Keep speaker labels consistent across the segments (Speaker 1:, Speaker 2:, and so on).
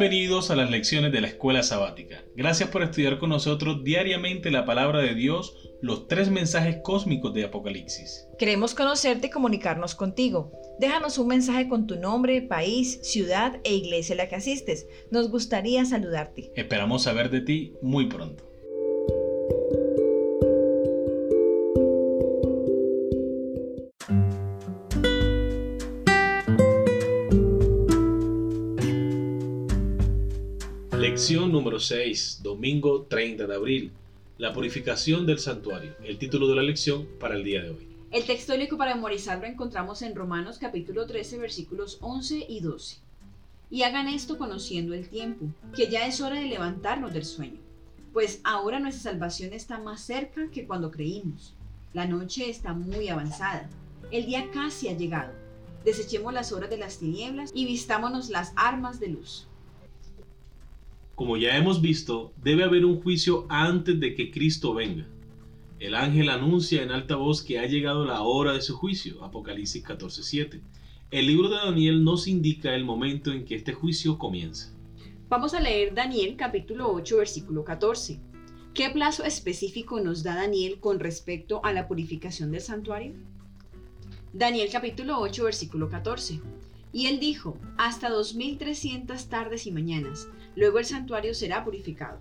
Speaker 1: Bienvenidos a las lecciones de la escuela sabática. Gracias por estudiar con nosotros diariamente la palabra de Dios, los tres mensajes cósmicos de Apocalipsis.
Speaker 2: Queremos conocerte y comunicarnos contigo. Déjanos un mensaje con tu nombre, país, ciudad e iglesia a la que asistes. Nos gustaría saludarte.
Speaker 1: Esperamos saber de ti muy pronto. Lección número 6, domingo 30 de abril. La purificación del santuario. El título de la lección para el día de hoy.
Speaker 2: El texto bíblico para memorizar lo encontramos en Romanos capítulo 13 versículos 11 y 12. Y hagan esto conociendo el tiempo, que ya es hora de levantarnos del sueño, pues ahora nuestra salvación está más cerca que cuando creímos. La noche está muy avanzada, el día casi ha llegado. Desechemos las horas de las tinieblas y vistámonos las armas de luz.
Speaker 1: Como ya hemos visto, debe haber un juicio antes de que Cristo venga. El ángel anuncia en alta voz que ha llegado la hora de su juicio, Apocalipsis 14:7. El libro de Daniel nos indica el momento en que este juicio comienza.
Speaker 2: Vamos a leer Daniel capítulo 8 versículo 14. ¿Qué plazo específico nos da Daniel con respecto a la purificación del santuario? Daniel capítulo 8 versículo 14. Y él dijo, hasta 2300 tardes y mañanas, luego el santuario será purificado.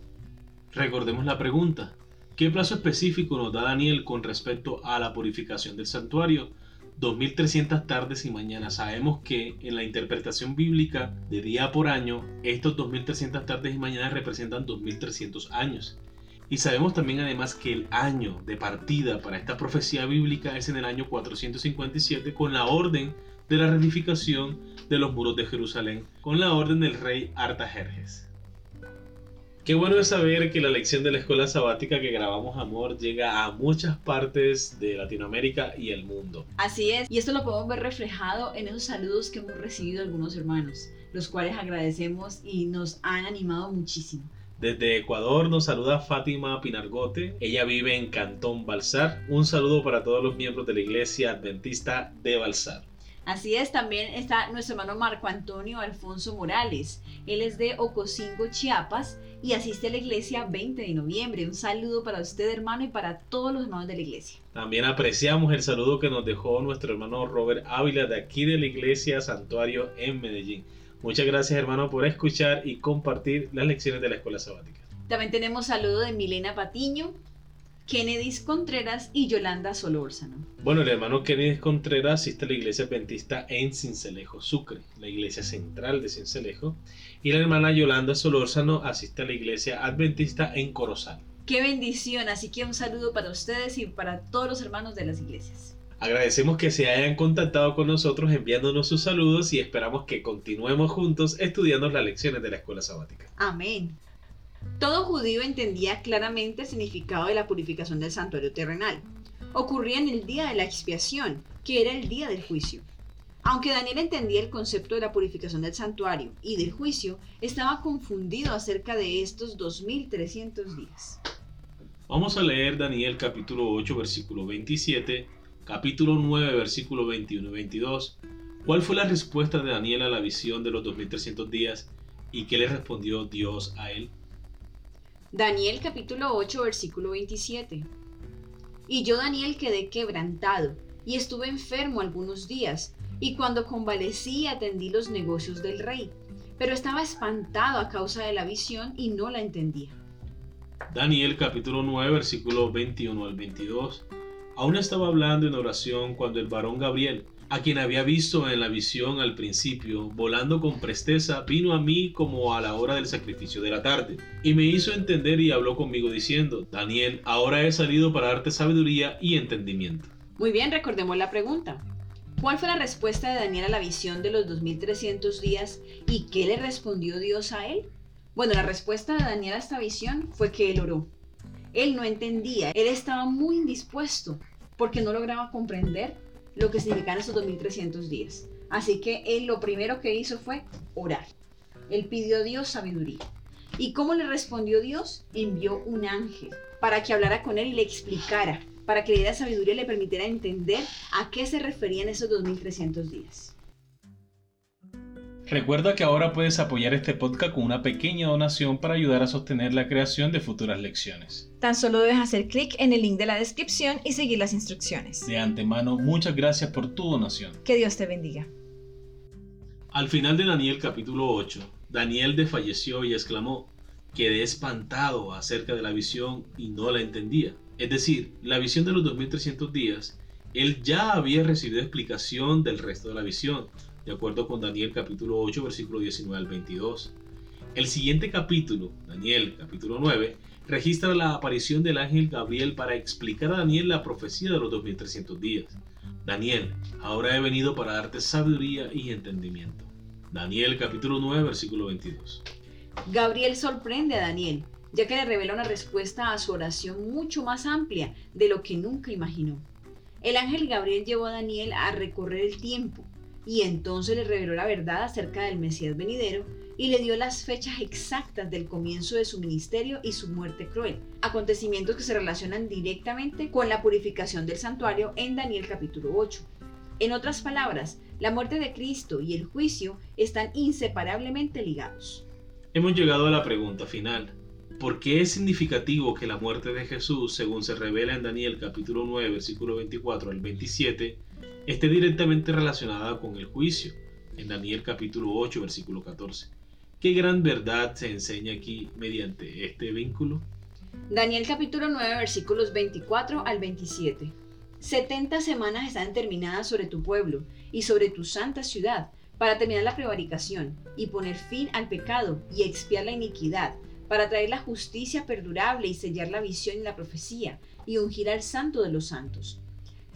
Speaker 1: Recordemos la pregunta, ¿qué plazo específico nos da Daniel con respecto a la purificación del santuario? 2300 tardes y mañanas. Sabemos que en la interpretación bíblica de día por año, estos 2300 tardes y mañanas representan 2300 años. Y sabemos también además que el año de partida para esta profecía bíblica es en el año 457 con la orden de la reedificación de los muros de Jerusalén con la orden del rey Artajerjes. Qué bueno es saber que la lección de la escuela sabática que grabamos Amor llega a muchas partes de Latinoamérica y el mundo.
Speaker 2: Así es, y esto lo podemos ver reflejado en esos saludos que hemos recibido algunos hermanos, los cuales agradecemos y nos han animado muchísimo.
Speaker 1: Desde Ecuador nos saluda Fátima Pinargote. Ella vive en Cantón Balsar. Un saludo para todos los miembros de la Iglesia Adventista de Balsar.
Speaker 2: Así es, también está nuestro hermano Marco Antonio Alfonso Morales. Él es de Ocosingo, Chiapas y asiste a la iglesia 20 de noviembre. Un saludo para usted, hermano, y para todos los hermanos de la iglesia.
Speaker 1: También apreciamos el saludo que nos dejó nuestro hermano Robert Ávila de aquí de la iglesia Santuario en Medellín. Muchas gracias, hermano, por escuchar y compartir las lecciones de la escuela sabática.
Speaker 2: También tenemos saludo de Milena Patiño, Kennedy Contreras y Yolanda Solórzano.
Speaker 1: Bueno, el hermano Kennedy Contreras asiste a la iglesia adventista en Cincelejo, Sucre, la iglesia central de Cincelejo, y la hermana Yolanda Solórzano asiste a la iglesia adventista en Corozal.
Speaker 2: ¡Qué bendición! Así que un saludo para ustedes y para todos los hermanos de las iglesias.
Speaker 1: Agradecemos que se hayan contactado con nosotros enviándonos sus saludos y esperamos que continuemos juntos estudiando las lecciones de la escuela sabática.
Speaker 2: Amén. Todo judío entendía claramente el significado de la purificación del santuario terrenal. Ocurría en el día de la expiación, que era el día del juicio. Aunque Daniel entendía el concepto de la purificación del santuario y del juicio, estaba confundido acerca de estos 2300 días.
Speaker 1: Vamos a leer Daniel capítulo 8 versículo 27, capítulo 9 versículo 21 y 22. ¿Cuál fue la respuesta de Daniel a la visión de los 2300 días y qué le respondió Dios a él?
Speaker 2: Daniel capítulo 8 versículo 27. Y yo Daniel quedé quebrantado y estuve enfermo algunos días, y cuando convalecí atendí los negocios del rey, pero estaba espantado a causa de la visión y no la entendía.
Speaker 1: Daniel capítulo 9 versículo 21 al 22. Aún estaba hablando en oración cuando el varón Gabriel, a quien había visto en la visión al principio, volando con presteza, vino a mí como a la hora del sacrificio de la tarde, y me hizo entender y habló conmigo diciendo, Daniel, ahora he salido para darte sabiduría y entendimiento.
Speaker 2: Muy bien, recordemos la pregunta. ¿Cuál fue la respuesta de Daniel a la visión de los 2300 días y qué le respondió Dios a él? Bueno, la respuesta de Daniel a esta visión fue que él oró. Él no entendía, él estaba muy indispuesto porque no lograba comprender lo que significaban esos 2300 días. Así que él lo primero que hizo fue orar. Él pidió a Dios sabiduría. ¿Y cómo le respondió Dios? Envió un ángel para que hablara con él y le explicara, para que le diera sabiduría y le permitiera entender a qué se referían esos 2300 días.
Speaker 1: Recuerda que ahora puedes apoyar este podcast con una pequeña donación para ayudar a sostener la creación de futuras lecciones.
Speaker 2: Tan solo debes hacer clic en el link de la descripción y seguir las instrucciones.
Speaker 1: De antemano, muchas gracias por tu donación.
Speaker 2: Que Dios te bendiga.
Speaker 1: Al final de Daniel capítulo 8, Daniel desfalleció y exclamó, quedé espantado acerca de la visión y no la entendía. Es decir, la visión de los 2300 días, él ya había recibido explicación del resto de la visión, de acuerdo con Daniel capítulo 8, versículo 19 al 22. El siguiente capítulo, Daniel capítulo 9, registra la aparición del ángel Gabriel para explicar a Daniel la profecía de los 2300 días. Daniel, ahora he venido para darte sabiduría y entendimiento. Daniel capítulo 9, versículo 22.
Speaker 2: Gabriel sorprende a Daniel, ya que le revela una respuesta a su oración mucho más amplia de lo que nunca imaginó. El ángel Gabriel llevó a Daniel a recorrer el tiempo y entonces le reveló la verdad acerca del Mesías venidero y le dio las fechas exactas del comienzo de su ministerio y su muerte cruel, acontecimientos que se relacionan directamente con la purificación del santuario en Daniel capítulo 8. En otras palabras, la muerte de Cristo y el juicio están inseparablemente ligados.
Speaker 1: Hemos llegado a la pregunta final. ¿Por qué es significativo que la muerte de Jesús, según se revela en Daniel capítulo 9, versículo 24 al 27, esté directamente relacionada con el juicio, en Daniel capítulo 8, versículo 14? ¿Qué gran verdad se enseña aquí mediante este vínculo?
Speaker 2: Daniel capítulo 9, versículos 24 al 27. Setenta semanas están terminadas sobre tu pueblo y sobre tu santa ciudad, para terminar la prevaricación y poner fin al pecado y expiar la iniquidad, para traer la justicia perdurable y sellar la visión y la profecía, y ungir al santo de los santos.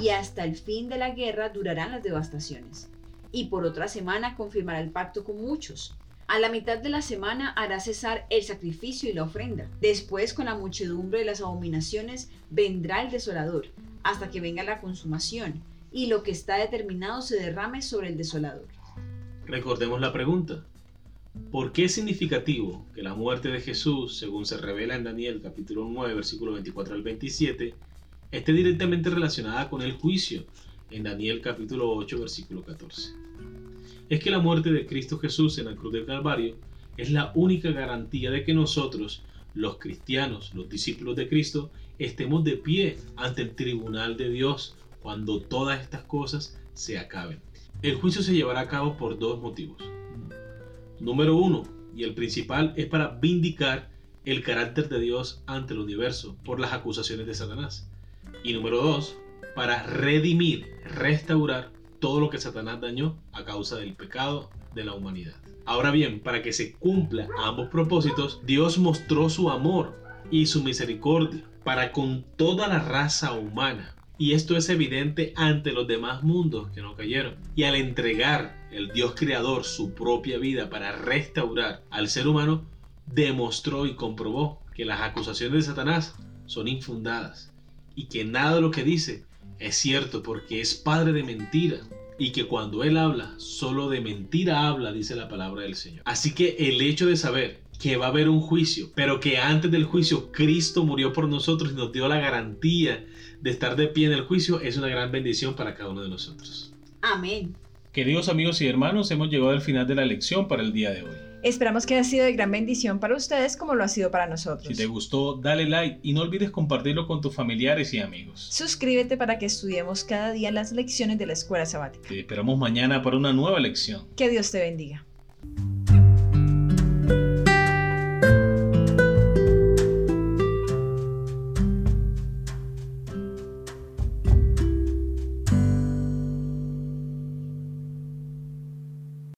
Speaker 2: y hasta el fin de la guerra durarán las devastaciones. Y por otra semana confirmará el pacto con muchos. A la mitad de la semana hará cesar el sacrificio y la ofrenda. Después, con la muchedumbre de las abominaciones, vendrá el desolador, hasta que venga la consumación y lo que está determinado se derrame sobre el desolador.
Speaker 1: Recordemos la pregunta. ¿Por qué es significativo que la muerte de Jesús, según se revela en Daniel capítulo 9, versículo 24 al 27, esté directamente relacionada con el juicio en Daniel capítulo 8, versículo 14? Es que la muerte de Cristo Jesús en la cruz del Calvario es la única garantía de que nosotros, los cristianos, los discípulos de Cristo, estemos de pie ante el tribunal de Dios cuando todas estas cosas se acaben. El juicio se llevará a cabo por dos motivos. Número uno, y el principal, es para vindicar el carácter de Dios ante el universo por las acusaciones de Satanás. Y número dos, para redimir, restaurar todo lo que Satanás dañó a causa del pecado de la humanidad. Ahora bien, para que se cumpla ambos propósitos, Dios mostró su amor y su misericordia para con toda la raza humana. Y esto es evidente ante los demás mundos que no cayeron. Y al entregar el Dios creador su propia vida para restaurar al ser humano, demostró y comprobó que las acusaciones de Satanás son infundadas y que nada de lo que dice es cierto porque es padre de mentira y que cuando él habla, solo de mentira habla, dice la palabra del Señor. Así que el hecho de saber que va a haber un juicio, pero que antes del juicio Cristo murió por nosotros y nos dio la garantía de estar de pie en el juicio, es una gran bendición para cada uno de nosotros.
Speaker 2: Amén.
Speaker 1: Queridos amigos y hermanos, hemos llegado al final de la lección para el día de hoy.
Speaker 2: Esperamos que haya sido de gran bendición para ustedes como lo ha sido para nosotros.
Speaker 1: Si te gustó, dale like y no olvides compartirlo con tus familiares y amigos.
Speaker 2: Suscríbete para que estudiemos cada día las lecciones de la escuela sabática.
Speaker 1: Te esperamos mañana para una nueva lección.
Speaker 2: Que Dios te bendiga.